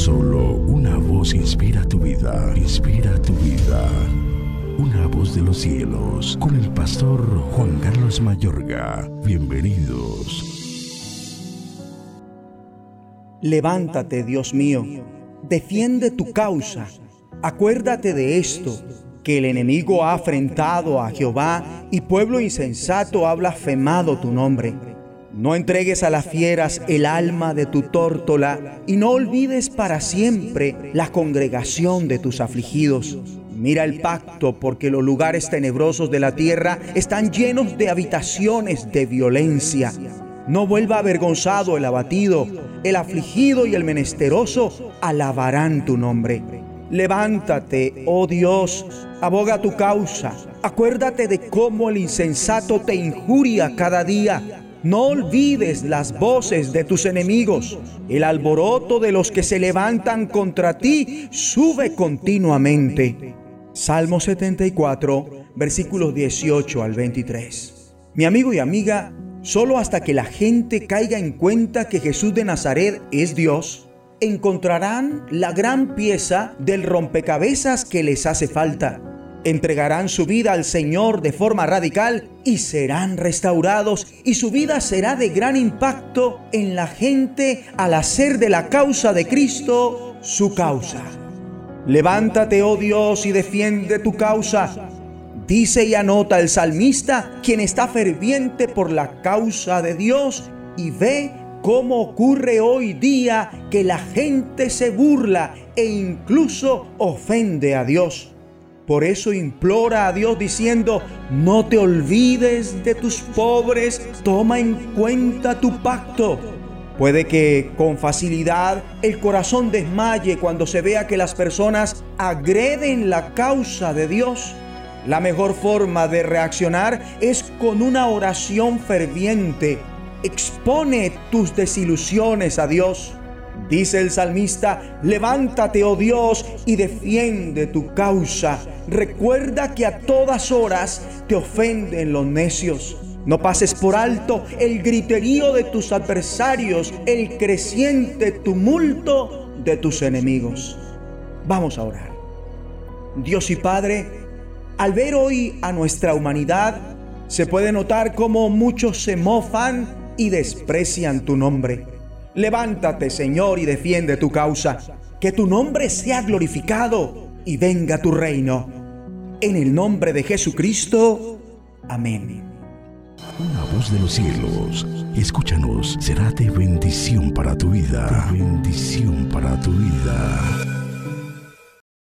Solo una voz inspira tu vida, inspira tu vida. Una voz de los cielos, con el pastor Juan Carlos Mayorga. Bienvenidos. Levántate, Dios mío, defiende tu causa. Acuérdate de esto, que el enemigo ha afrentado a Jehová y pueblo insensato ha blasfemado tu nombre. No entregues a las fieras el alma de tu tórtola y no olvides para siempre la congregación de tus afligidos. Mira el pacto porque los lugares tenebrosos de la tierra están llenos de habitaciones de violencia. No vuelva avergonzado el abatido, el afligido y el menesteroso alabarán tu nombre. Levántate, oh Dios, aboga tu causa. Acuérdate de cómo el insensato te injuria cada día no olvides las voces de tus enemigos. El alboroto de los que se levantan contra ti sube continuamente. Salmo 74, versículos 18 al 23. Mi amigo y amiga, solo hasta que la gente caiga en cuenta que Jesús de Nazaret es Dios, encontrarán la gran pieza del rompecabezas que les hace falta entregarán su vida al Señor de forma radical y serán restaurados y su vida será de gran impacto en la gente al hacer de la causa de Cristo su causa. Levántate, oh Dios, y defiende tu causa. Dice y anota el salmista, quien está ferviente por la causa de Dios y ve cómo ocurre hoy día que la gente se burla e incluso ofende a Dios. Por eso implora a Dios diciendo, no te olvides de tus pobres, toma en cuenta tu pacto. Puede que con facilidad el corazón desmaye cuando se vea que las personas agreden la causa de Dios. La mejor forma de reaccionar es con una oración ferviente. Expone tus desilusiones a Dios. Dice el salmista, levántate, oh Dios, y defiende tu causa. Recuerda que a todas horas te ofenden los necios. No pases por alto el griterío de tus adversarios, el creciente tumulto de tus enemigos. Vamos a orar. Dios y Padre, al ver hoy a nuestra humanidad, se puede notar cómo muchos se mofan y desprecian tu nombre. Levántate, Señor, y defiende tu causa. Que tu nombre sea glorificado y venga tu reino. En el nombre de Jesucristo. Amén. Una voz de los cielos, escúchanos, será de bendición para tu vida. bendición para tu vida.